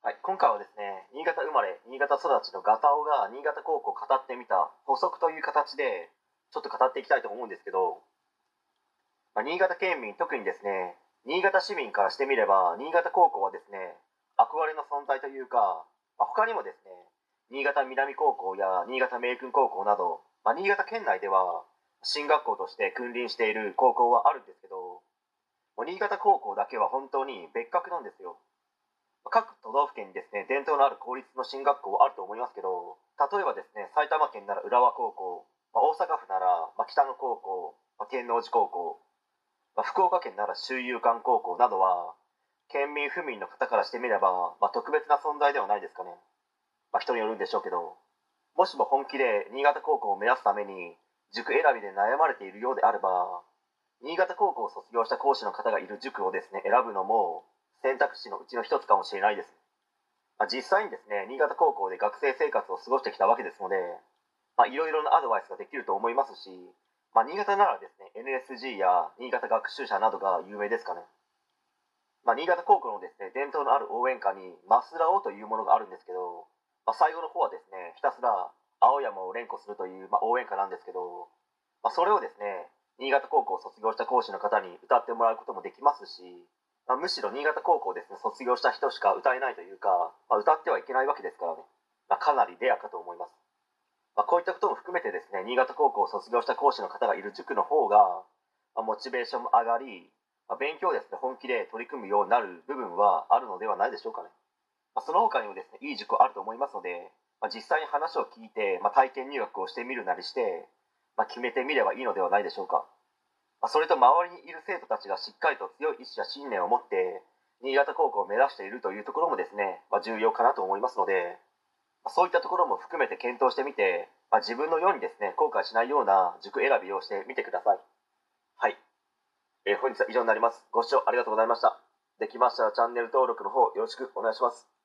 はい、今回はですね、新潟生まれ、新潟育ちのガタオが新潟高校を語ってみた補足という形で、ちょっと語っていきたいと思うんですけど、まあ、新潟県民、特にですね、新潟市民からしてみれば、新潟高校はですね、憧れの存在というか、まあ、他にもですね、新潟南高校や新潟明訓高校など、まあ、新潟県内では進学校として君臨している高校はあるんですけど、新潟高校だけは本当に別格なんですよ。各都道府県にですね、伝統のある公立の進学校はあると思いますけど、例えばですね、埼玉県なら浦和高校、まあ、大阪府なら、まあ、北野高校、まあ、天王寺高校、まあ、福岡県なら周遊館高校などは、県民府民の方からしてみれば、まあ、特別な存在ではないですかね。まあ、人によるんでしょうけど、もしも本気で新潟高校を目指すために、塾選びで悩まれているようであれば、新潟高校を卒業した講師の方がいる塾をですね、選ぶのも選択肢のうちの一つかもしれないです。まあ、実際にですね、新潟高校で学生生活を過ごしてきたわけですので、いろいろなアドバイスができると思いますし、まあ、新潟ならですね、NSG や新潟学習者などが有名ですかね。まあ、新潟高校のですね、伝統のある応援歌に、マスラオというものがあるんですけど、まあ、最後の方はですね、ひたすら青山を連呼するという、まあ、応援歌なんですけど、まあ、それをですね、新潟高校を卒業した講師の方に歌ってもらうこともできますし、まあ、むしろ新潟高校ですね。卒業した人しか歌えないというか、まあ、歌ってはいけないわけですからね、まあ、かなりレアかと思います、ま、こういったことも含めてですね新潟高校を卒業した講師の方がいる塾の方が、ま、モチベーションも上がり、ま、勉強をですね本気で取り組むようになる部分はあるのではないでしょうかね、ま、その他にもですねいい塾あると思いますので、まあ、実際に話を聞いて、ま、体験入学をしてみるなりしてま、決めてみればいいのではないでしょうか。ま、それと周りにいる生徒たちがしっかりと強い意志や信念を持って新潟高校を目指しているというところもですね、まあ、重要かなと思いますので、まあ、そういったところも含めて検討してみて、まあ、自分のようにですね後悔しないような塾選びをしてみてください。はい、えー、本日は以上になります。ご視聴ありがとうございました。できましたらチャンネル登録の方よろしくお願いします。